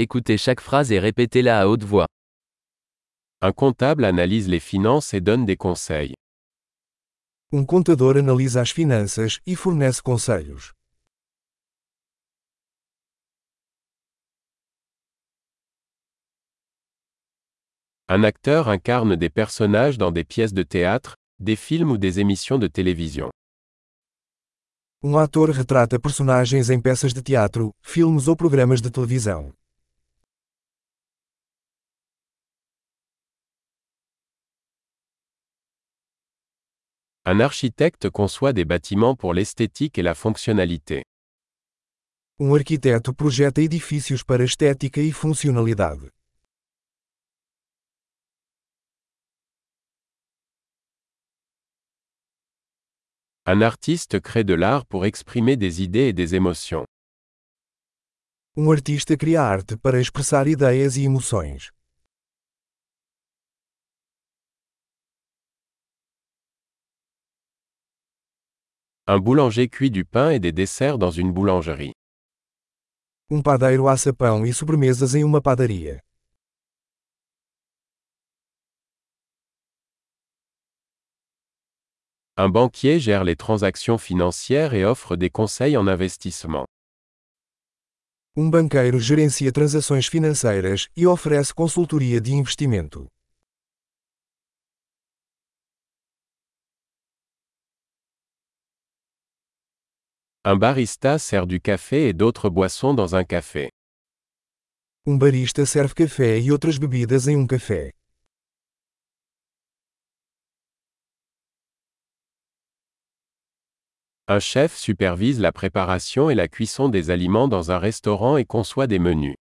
Écoutez chaque phrase et répétez-la à haute voix. Un comptable analyse les finances et donne des conseils. Um contador analisa as finanças e fornece conselhos. Un acteur incarne des personnages dans des pièces de théâtre, des films ou des émissions de télévision. Um ator retrata personagens em peças de teatro, filmes ou programas de televisão. Un architecte conçoit des bâtiments pour l'esthétique et la fonctionnalité. Um arquiteto projeta edifícios para estética e funcionalidade. Un artiste crée de l'art pour exprimer des idées et des émotions. Um artista cria arte para expressar ideias e emoções. Un boulanger cuit du pain et des desserts dans une boulangerie. Um padeiro assa pão e sobremesas em uma padaria. Un banquier gère les transactions financières et offre des conseils en investissement. Um banqueiro gerencia transações financeiras e oferece consultoria de investimento. Un barista sert du café et d'autres boissons dans un café. Um barista serve café e outras bebidas em um café. Un chef supervise la préparation et la cuisson des aliments dans un restaurant et conçoit des menus.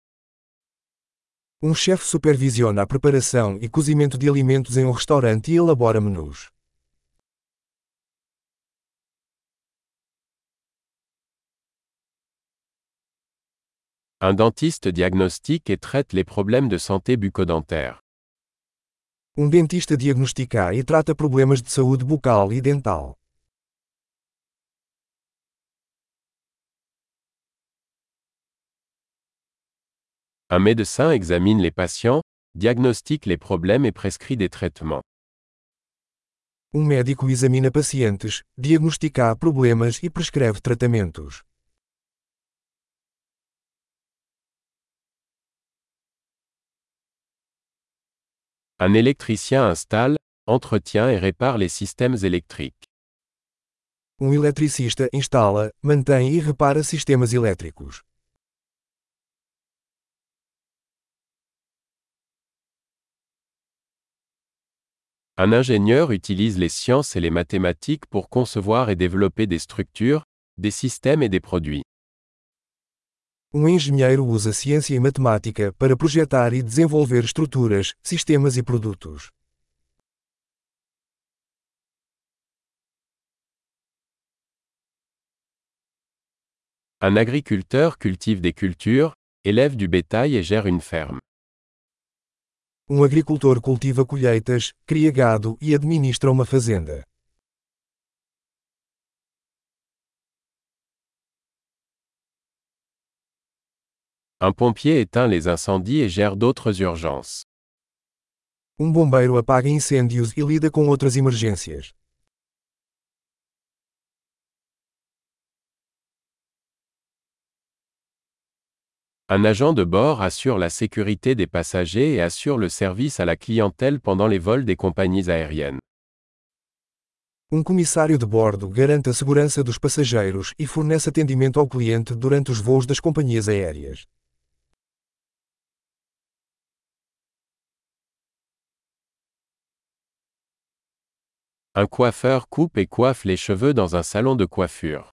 Um chefe supervisiona a preparação e cozimento de alimentos em um restaurante e elabora menus. Un dentiste diagnostique et traite les problèmes de santé bucco-dentaire. Um dentista diagnostica e trata problemas de saúde bucal e dental. Un médecin examine les patients, diagnostique les problèmes et prescrit des traitements. Um médico examina pacientes, diagnostica problemas e prescreve tratamentos. Un électricien installe, entretient et répare les systèmes électriques. Um eletricista instala, mantém e repara sistemas elétricos. Un ingénieur utilise les sciences et les mathématiques pour concevoir et développer des structures, des systèmes et des produits. Um engenheiro usa ciência e matemática para projetar e desenvolver estruturas, sistemas e produtos. Un agriculteur cultive des cultures, élève du bétail et gère une ferme. Um agricultor cultiva colheitas, cria gado e administra uma fazenda. Un pompier éteint les incendies et gère d'autres urgences. Um bombeiro apaga incêndios e lida com outras emergências. Un agent de bord assure la sécurité des passagers et assure le service à la clientèle pendant les vols des compagnies aériennes. Um comissário de bordo garante a segurança dos passageiros e fornece atendimento ao cliente durante os voos das companhias aéreas. Un coiffeur coupe et coiffe les cheveux dans un salon de coiffure.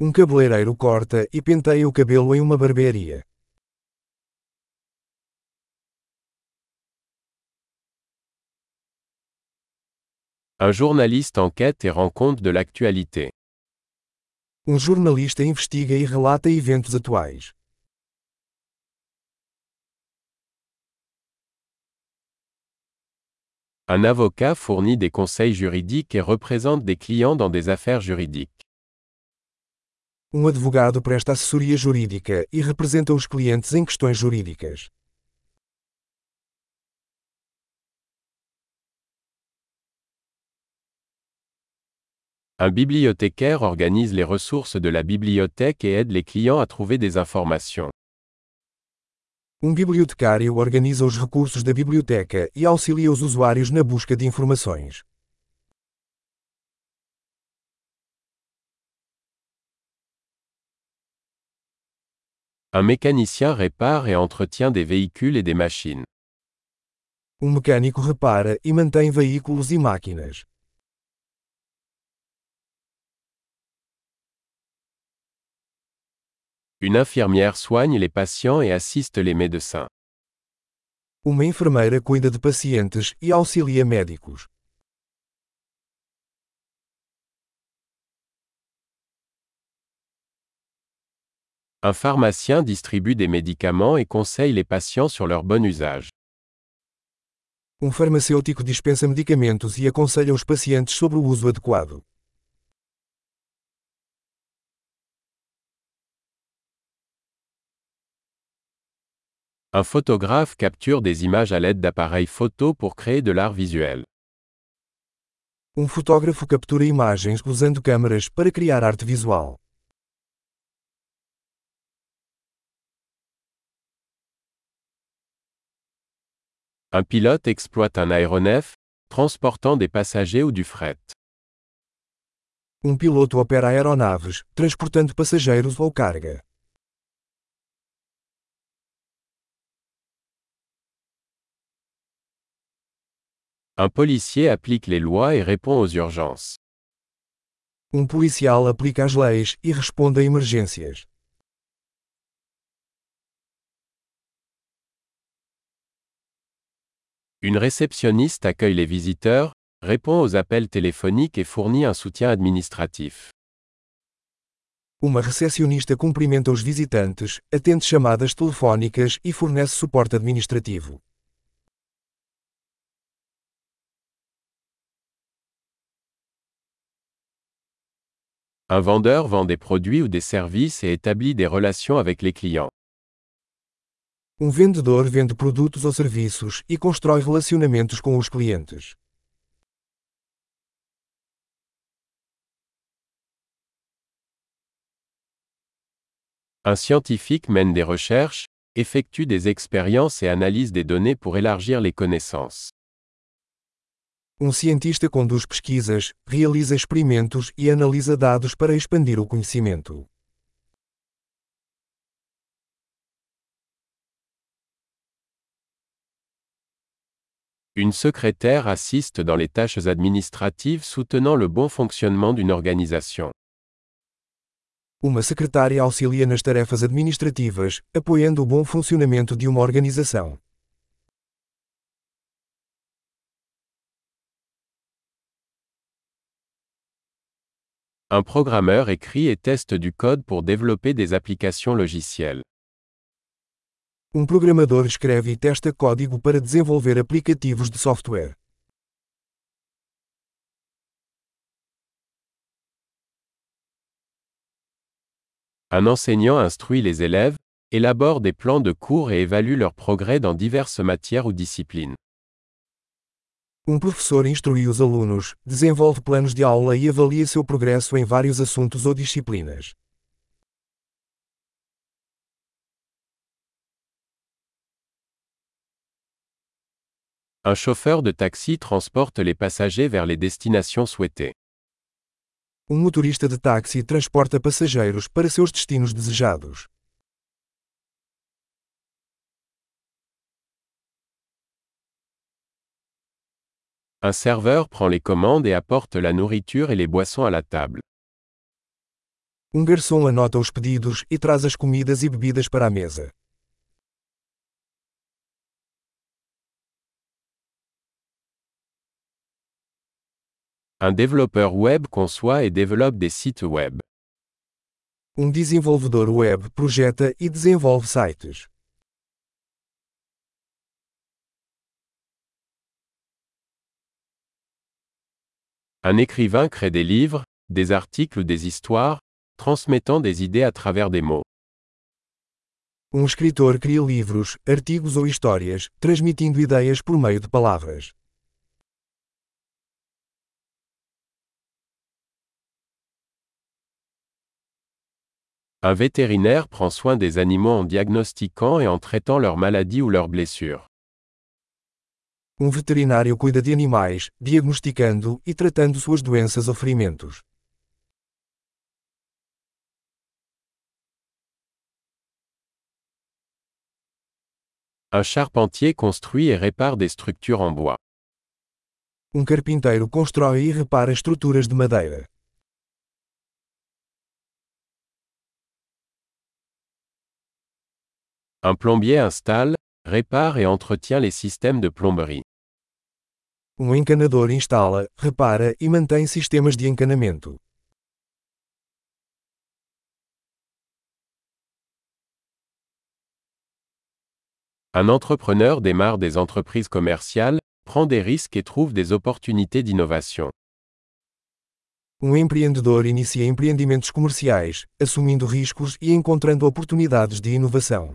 Um cabeleireiro corta e penteia o cabelo em uma barbearia. Un journaliste enquête et rend compte de l'actualité. Um jornalista investiga e relata eventos atuais. Un avocat fournit des conseils juridiques et représente des clients dans des affaires juridiques. Um advogado presta assessoria jurídica e representa os clientes em questões jurídicas. Un bibliothécaire organise les ressources de la bibliothèque et aide les clients à trouver des informations. Um bibliotecário organiza os recursos da biblioteca e auxilia os usuários na busca de informações. Un mécanicien répare et entretient des véhicules et des machines. Um mecânico repara e mantém veículos e máquinas. Une infirmière soigne les patients et assiste les médecins. Uma enfermeira cuida de pacientes e auxilia médicos. Un pharmacien distribue des médicaments et conseille les patients sur leur bon usage. Um farmacêutico dispensa medicamentos e aconselha os pacientes sobre o uso adequado. Un photographe capture des images à l'aide d'appareils photo pour créer de l'art visuel. Um fotógrafo captura imagens usando câmeras para criar arte visual. Un pilote exploite un aéronef, transportant des passagers ou du fret. Um piloto opera aeronaves, transportando passageiros ou carga. Un policier applique les lois et répond aux urgences. Um policial aplica as leis e responde a emergências. Une réceptionniste accueille les visiteurs, répond aux appels téléphoniques et fournit un soutien administratif. Uma recepcionista cumprimenta os visitantes, atende chamadas telefónicas e fornece suporte administrativo. Un vendeur vend des produits ou des services et établit des relations avec les clients. Um vendedor vende produtos ou serviços e constrói relacionamentos com os clientes. Un scientifique mène des recherches, effectue des expériences et analyse des données pour élargir les connaissances. Um cientista conduz pesquisas, realiza experimentos e analisa dados para expandir o conhecimento. Une secrétaire assiste dans les tâches administratives soutenant le bon fonctionnement d'une organisation. Uma secretária auxilia nas tarefas administrativas, apoiando o bom funcionamento de uma organização. Un programmeur écrit et teste du code pour développer des applications logicielles. Um programador escreve e testa código para desenvolver aplicativos de software. Un enseignant instruit les élèves, élabore des plans de cours et évalue leur progrès dans diverses matières ou disciplines. Um professor instrui os alunos, desenvolve planos de aula e avalia seu progresso em vários assuntos ou disciplinas. Un chauffeur de taxi transporte les passagers vers les destinations souhaitées. Um motorista de táxi transporta passageiros para seus destinos desejados. Un serveur prend les commandes et apporte la nourriture et les boissons à la table. Um garçom anota os pedidos e traz as comidas e bebidas para a mesa. Un développeur web conçoit et développe des sites web. Um desenvolvedor web projeta e desenvolve sites. Un écrivain crée des livres, des articles ou des histoires, transmettant des idées à travers des mots. Um escritor cria livros, artigos ou histórias, transmitindo ideias por meio de palavras. Un vétérinaire prend soin des animaux en diagnostiquant et en traitant leurs maladies ou leurs blessures. Um veterinário cuida de animais, diagnosticando e tratando suas doenças ou ferimentos. Un charpentier construit et répare des structures en bois. Um carpinteiro constrói e repara estruturas de madeira. Un plombier installe, répare et entretient les systèmes de plomberie. Um encanador instala, repara e mantém sistemas de encanamento. Un entrepreneur démarre des entreprises commerciales, prend des risques et trouve des opportunités d'innovation. Um empreendedor inicia empreendimentos comerciais, assumindo riscos e encontrando oportunidades de inovação.